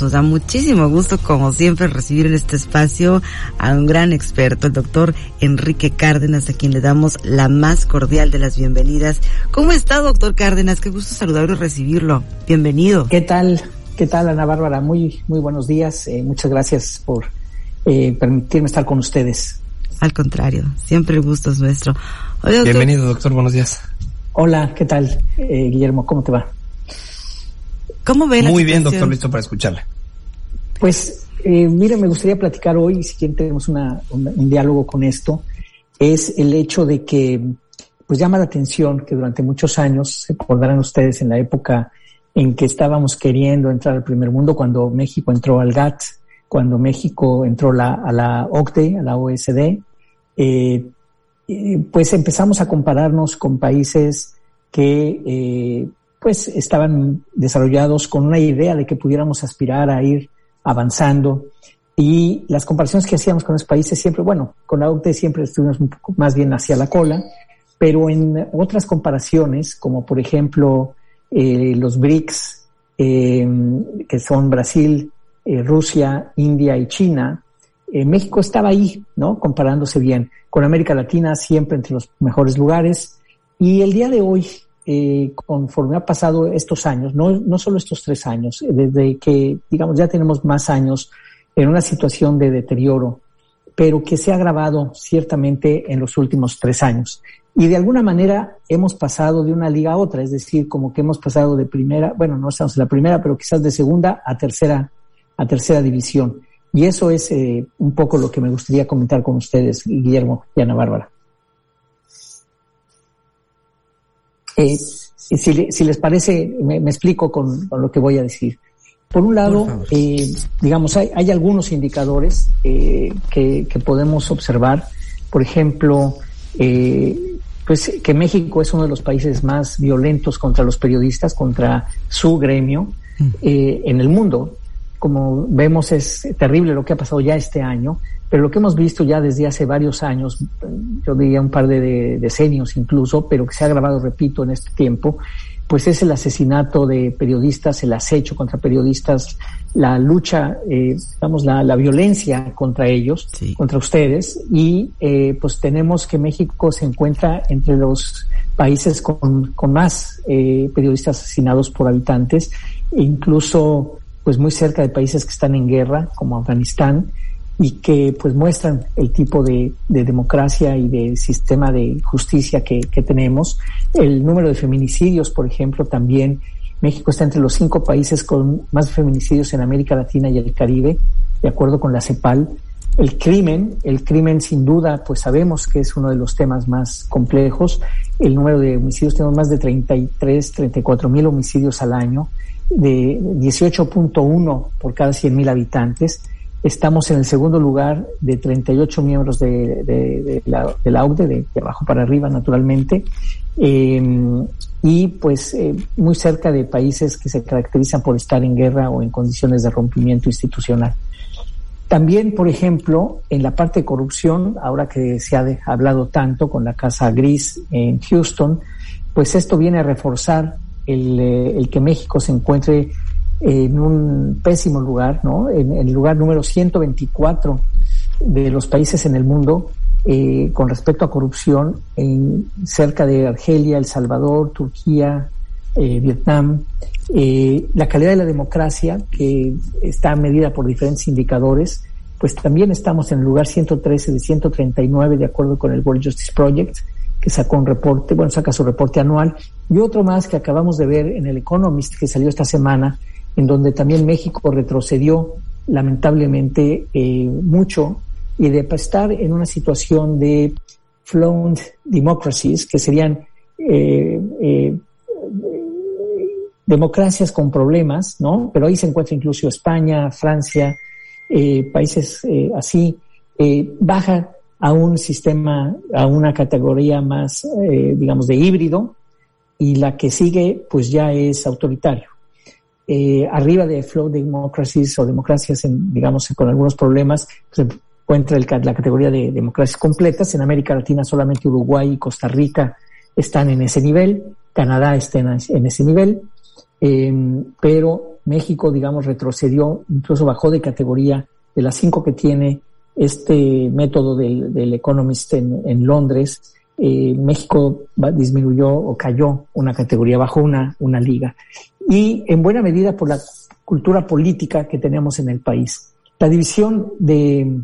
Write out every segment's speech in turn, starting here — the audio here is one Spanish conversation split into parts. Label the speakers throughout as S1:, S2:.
S1: Nos da muchísimo gusto, como siempre, recibir en este espacio a un gran experto, el doctor Enrique Cárdenas, a quien le damos la más cordial de las bienvenidas. ¿Cómo está, doctor Cárdenas? Qué gusto saludarlo y recibirlo. Bienvenido.
S2: ¿Qué tal? ¿Qué tal, Ana Bárbara? Muy, muy buenos días. Eh, muchas gracias por eh, permitirme estar con ustedes.
S1: Al contrario, siempre el gusto es nuestro.
S3: Bienvenido, doctor. Buenos días.
S2: Hola, ¿qué tal, eh, Guillermo? ¿Cómo te va?
S1: ¿Cómo ve
S3: Muy bien, doctor, listo para escucharle.
S2: Pues, eh, mire, me gustaría platicar hoy, si quieren tenemos una, un, diálogo con esto, es el hecho de que, pues llama la atención que durante muchos años, se acordarán ustedes en la época en que estábamos queriendo entrar al primer mundo, cuando México entró al GATT, cuando México entró la, a la OCDE, a la OSD, eh, pues empezamos a compararnos con países que eh, pues estaban desarrollados con una idea de que pudiéramos aspirar a ir avanzando. Y las comparaciones que hacíamos con los países siempre, bueno, con la OCDE siempre estuvimos más bien hacia la cola, pero en otras comparaciones, como por ejemplo eh, los BRICS, eh, que son Brasil, eh, Rusia, India y China, México estaba ahí, ¿no? Comparándose bien. Con América Latina siempre entre los mejores lugares. Y el día de hoy, eh, conforme ha pasado estos años, no, no solo estos tres años, eh, desde que, digamos, ya tenemos más años en una situación de deterioro, pero que se ha agravado ciertamente en los últimos tres años. Y de alguna manera hemos pasado de una liga a otra, es decir, como que hemos pasado de primera, bueno, no estamos en la primera, pero quizás de segunda a tercera, a tercera división. Y eso es eh, un poco lo que me gustaría comentar con ustedes, Guillermo y Ana Bárbara. Eh, si, si, les parece, me, explico con, lo que voy a decir. Por un lado, eh, digamos, hay, hay, algunos indicadores eh, que, que, podemos observar. Por ejemplo, eh, pues que México es uno de los países más violentos contra los periodistas, contra su gremio mm. eh, en el mundo. Como vemos, es terrible lo que ha pasado ya este año. Pero lo que hemos visto ya desde hace varios años, yo diría un par de decenios incluso, pero que se ha agravado, repito, en este tiempo, pues es el asesinato de periodistas, el acecho contra periodistas, la lucha, eh, digamos, la, la, violencia contra ellos, contra ustedes, y eh, pues tenemos que México se encuentra entre los países con, con más eh, periodistas asesinados por habitantes, e incluso pues muy cerca de países que están en guerra, como Afganistán, y que pues muestran el tipo de, de democracia y de sistema de justicia que, que, tenemos. El número de feminicidios, por ejemplo, también México está entre los cinco países con más feminicidios en América Latina y el Caribe, de acuerdo con la CEPAL. El crimen, el crimen sin duda, pues sabemos que es uno de los temas más complejos. El número de homicidios, tenemos más de 33, 34 mil homicidios al año, de 18.1 por cada 100 mil habitantes Estamos en el segundo lugar de 38 miembros de, de, la, de la OCDE, de, abajo para arriba, naturalmente, em, y pues eh, muy cerca de países que se caracterizan por estar en guerra o en condiciones de rompimiento institucional. También, por ejemplo, en la parte de corrupción, ahora que se ha hablado tanto con la Casa Gris en Houston, pues esto viene a reforzar el, eh, el que México se encuentre en un pésimo lugar, ¿no? En, el lugar número 124 de los países en el mundo eh, con respecto a corrupción, en, cerca de Argelia, El Salvador, Turquía, eh, Vietnam. Eh, la calidad de la democracia, que está medida por diferentes indicadores, pues también estamos en el lugar 113 de 139 de acuerdo con el World Justice Project, que sacó un reporte, bueno, saca su reporte anual, y otro más que acabamos de ver en el Economist, que salió esta semana, en donde también México retrocedió lamentablemente eh, mucho y de estar en una situación de flawed democracies, que serían eh, eh, democracias con problemas, ¿no? Pero ahí se encuentra incluso España, Francia, países así, baja a un sistema, a una categoría más, digamos, de híbrido, y la que sigue, pues ya es autoritario eh, arriba de flow democracies o democracias, digamos, con algunos problemas, se encuentra la categoría de democracias completas. En América Latina solamente Uruguay y Costa Rica están en ese nivel, Canadá está en, ese nivel, eh, pero México, digamos, retrocedió, incluso bajó de categoría de las cinco que tiene este método del, Economist en, Londres. Eh, México disminuyó o cayó una categoría, bajó una, una liga. Y en buena medida por la cultura política que tenemos en el país. La división de,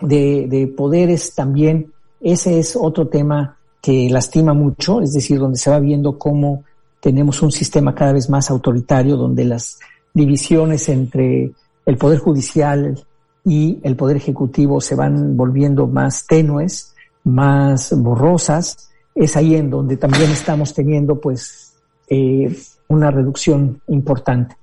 S2: de, de poderes también, ese es otro tema que lastima mucho, es decir, donde se va viendo cómo tenemos un sistema cada vez más autoritario, donde las divisiones entre el Poder Judicial y el Poder Ejecutivo se van volviendo más tenues, más borrosas. Es ahí en donde también estamos teniendo pues eh, una reducción importante.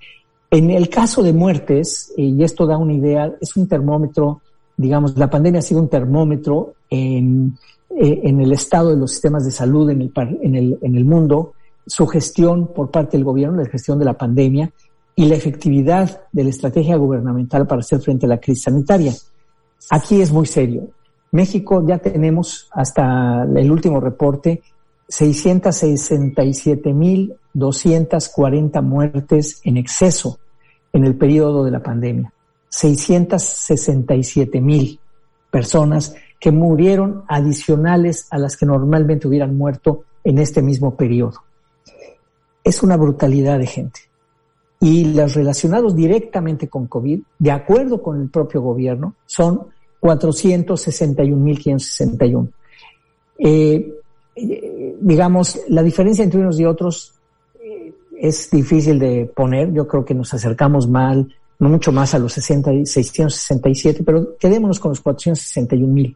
S2: En el caso de muertes, eh, y esto da una idea, es un termómetro, digamos, la pandemia ha sido un termómetro en, eh, en el estado de los sistemas de salud en el, en, el, en el mundo, su gestión por parte del gobierno, la gestión de la pandemia y la efectividad de la estrategia gubernamental para hacer frente a la crisis sanitaria. Aquí es muy serio. México ya tenemos hasta el último reporte 667.240 muertes en exceso en el periodo de la pandemia. 667.000 personas que murieron adicionales a las que normalmente hubieran muerto en este mismo periodo. Es una brutalidad de gente. Y los relacionados directamente con COVID, de acuerdo con el propio gobierno, son 461.561. Eh, eh, digamos, la diferencia entre unos y otros eh, es difícil de poner. Yo creo que nos acercamos mal, no mucho más a los 60, 667, pero quedémonos con los 461.000.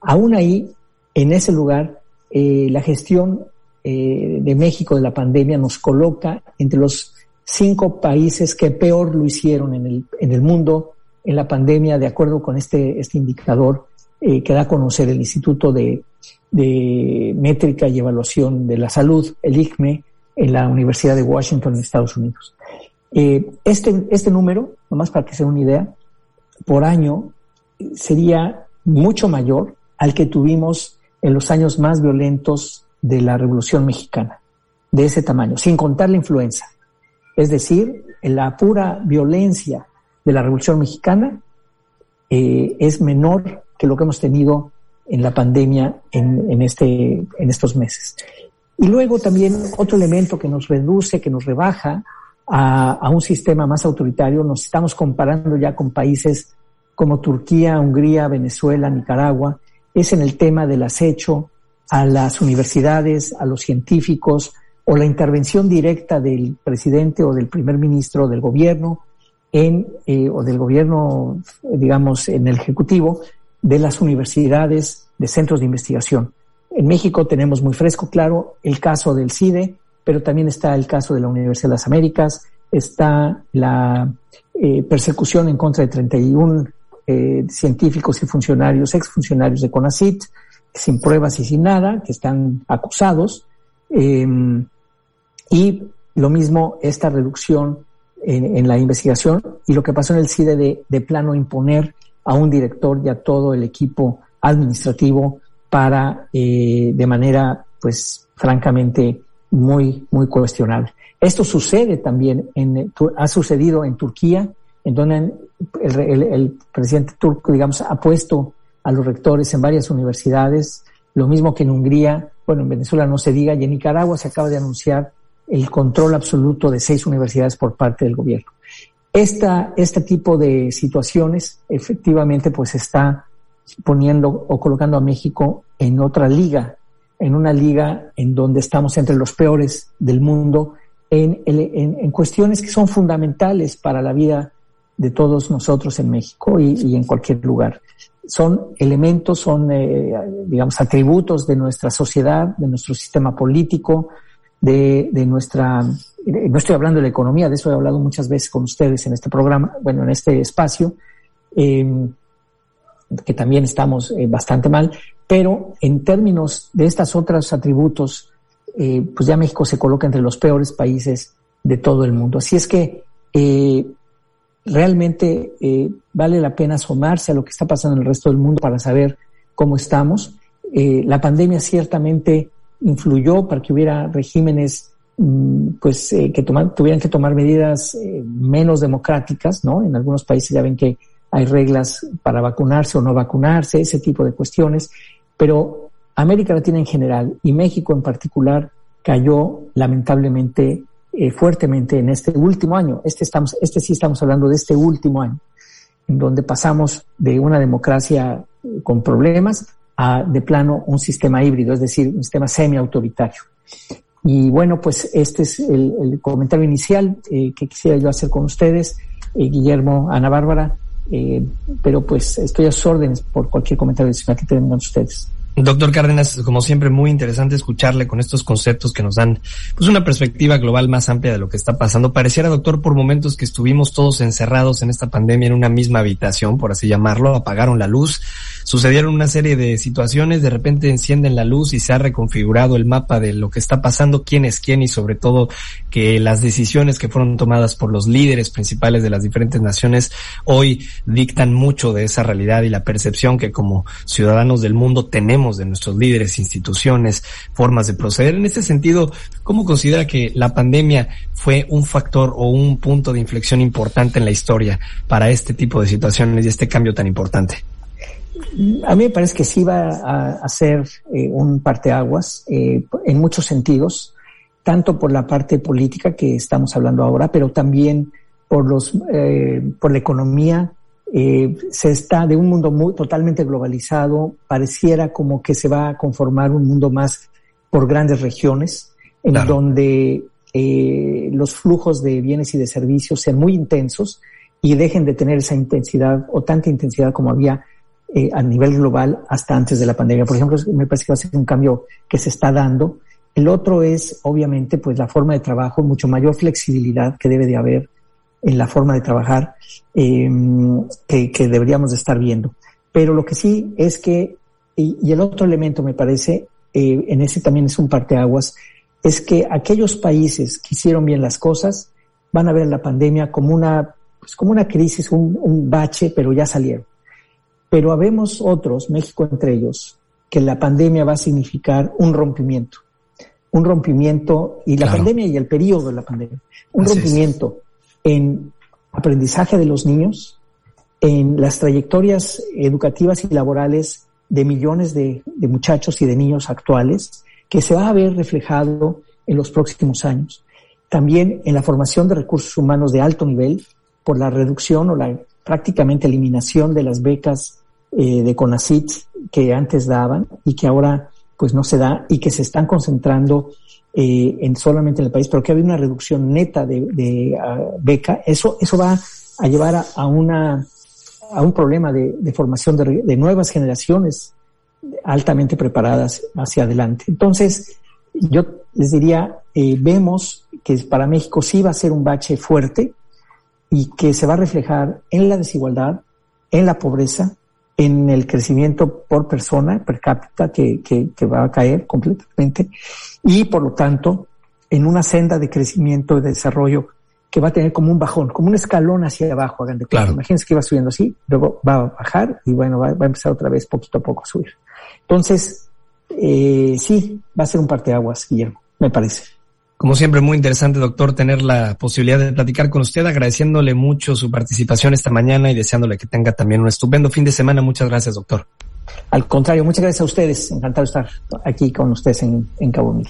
S2: Aún ahí, en ese lugar, eh, la gestión de México de la pandemia nos coloca entre los cinco países que peor lo hicieron en el, en el mundo en la pandemia, de acuerdo con este, este indicador eh, que da a conocer el Instituto de, de Métrica y Evaluación de la Salud, el ICME, en la Universidad de Washington, en Estados Unidos. este, este número, nomás para que sea una idea, por año sería mucho mayor al que tuvimos en los años más violentos de la Revolución Mexicana, de ese tamaño, sin contar la influenza. Es decir, la pura violencia de la Revolución Mexicana eh, es menor que lo que hemos tenido en la pandemia en, este, en estos meses. Y luego también otro elemento que nos reduce, que nos rebaja a, a, un sistema más autoritario, nos estamos comparando ya con países como Turquía, Hungría, Venezuela, Nicaragua, es en el tema del acecho a las universidades, a los científicos o la intervención directa del presidente o del primer ministro del gobierno en, eh, o del gobierno, digamos, en el ejecutivo de las universidades, de centros de investigación. En México tenemos muy fresco, claro, el caso del CIDE, pero también está el caso de la Universidad de las Américas, está la eh, persecución en contra de 31 eh, científicos y funcionarios, exfuncionarios de CONACIT, sin pruebas y sin nada, que están acusados. Em, y lo mismo esta reducción en, la investigación y lo que pasó en el CIDE de, de plano imponer a un director y a todo el equipo administrativo para, eh, de manera, pues, francamente, muy, muy cuestionable. Esto sucede también, en, ha sucedido en Turquía, en donde el, presidente turco, digamos, ha puesto a los rectores en varias universidades, lo mismo que en Hungría, bueno, en Venezuela no se diga, y en Nicaragua se acaba de anunciar el control absoluto de seis universidades por parte del gobierno. Esta, este tipo de situaciones efectivamente pues está poniendo o colocando a México en otra liga, en una liga en donde estamos entre los peores del mundo en, en, cuestiones que son fundamentales para la vida de todos nosotros en México y, en cualquier lugar. Son elementos, son, eh, digamos, atributos de nuestra sociedad, de nuestro sistema político, de, nuestra, no estoy hablando de la economía, de eso he hablado muchas veces con ustedes en este programa, bueno, en este espacio, eh, que también estamos eh, bastante mal, pero en términos de estos otros atributos, pues ya México se coloca entre los peores países de todo el mundo. Así es que realmente eh, vale la pena asomarse a lo que está pasando en el resto del mundo para saber cómo estamos. Eh, la pandemia ciertamente influyó para que hubiera regímenes mm, pues eh, que tuvieran que tomar medidas eh, menos democráticas, ¿no? En algunos países ya ven que hay reglas para vacunarse o no vacunarse, ese tipo de cuestiones, pero América Latina en general y México en particular cayó lamentablemente eh, fuertemente en este último año. Este, estamos, este sí estamos hablando de este último año, en donde pasamos de una democracia con problemas de plano un sistema híbrido, es decir, un sistema semi-autoritario. Y bueno, pues este es el, comentario inicial eh, que quisiera yo hacer con ustedes, eh, Guillermo, Ana Bárbara, eh, pero pues estoy a sus órdenes por cualquier comentario adicional que tengan ustedes.
S3: Doctor Cárdenas, como siempre, muy interesante escucharle con estos conceptos que nos dan pues una perspectiva global más amplia de lo que está pasando. Pareciera, doctor, por momentos que estuvimos todos encerrados en esta pandemia en una misma habitación, por así llamarlo, apagaron la luz, sucedieron una serie de situaciones, de repente encienden la luz y se ha reconfigurado el mapa de lo que está pasando, quién es quién y sobre todo que las decisiones que fueron tomadas por los líderes principales de las diferentes naciones hoy dictan mucho de esa realidad y la percepción que como ciudadanos del mundo tenemos de nuestros líderes, instituciones, formas de proceder. En este sentido, ¿cómo considera que la pandemia fue un factor o un punto de inflexión importante en la historia para este tipo de situaciones y este cambio tan importante?
S2: A mí me parece que sí va a, ser eh, un parteaguas eh, en muchos sentidos, tanto por la parte política que estamos hablando ahora, pero también por los eh, por la economía, eh, se está de un mundo muy totalmente globalizado, pareciera como que se va a conformar un mundo más por grandes regiones, en donde eh, los flujos de bienes y de servicios sean muy intensos y dejen de tener esa intensidad o tanta intensidad como había eh, a nivel global hasta antes de la pandemia. Por ejemplo, me parece que va a ser un cambio que se está dando. El otro es, obviamente, pues la forma de trabajo, mucho mayor flexibilidad que debe de haber en la forma de trabajar em, que, deberíamos de estar viendo. Pero lo que sí es que, y, el otro elemento me parece, eh, en ese también es un parteaguas, es que aquellos países que hicieron bien las cosas van a ver la pandemia como una, pues como una crisis, un, un bache, pero ya salieron. Pero habemos otros, México entre ellos, que la pandemia va a significar un rompimiento. Un rompimiento, y la pandemia y el periodo de la pandemia, un rompimiento en aprendizaje de los niños, en las trayectorias educativas y laborales de millones de, muchachos y de niños actuales, que se va a ver reflejado en los próximos años. También en la formación de recursos humanos de alto nivel, por la reducción o la prácticamente eliminación de las becas eh, de CONACIT que antes daban y que ahora pues no se da y que se están concentrando eh, en solamente en el país, pero que había una reducción neta de, ah, beca, eso, eso va a llevar a, una, a un problema de, formación de, de, nuevas generaciones altamente preparadas hacia adelante. Entonces, yo les diría, eh, vemos que para México sí va a ser un bache fuerte y que se va a reflejar en la desigualdad, en la pobreza, en el crecimiento por persona, per cápita, que, que, va a caer completamente, y por lo tanto, en una senda de crecimiento y de desarrollo que va a tener como un bajón, como un escalón hacia abajo, hagan de claro. Imagínense que va subiendo así, luego va a bajar y bueno, va, va, a empezar otra vez poquito a poco a subir. Entonces, eh, sí, va a ser un parteaguas, Guillermo, me parece.
S3: Como siempre, muy interesante, doctor, tener la posibilidad de platicar con usted, agradeciéndole mucho su participación esta mañana y deseándole que tenga también un estupendo fin de semana. Muchas gracias, doctor.
S2: Al contrario, muchas gracias a ustedes. Encantado de estar aquí con ustedes en, en Cabo Mil.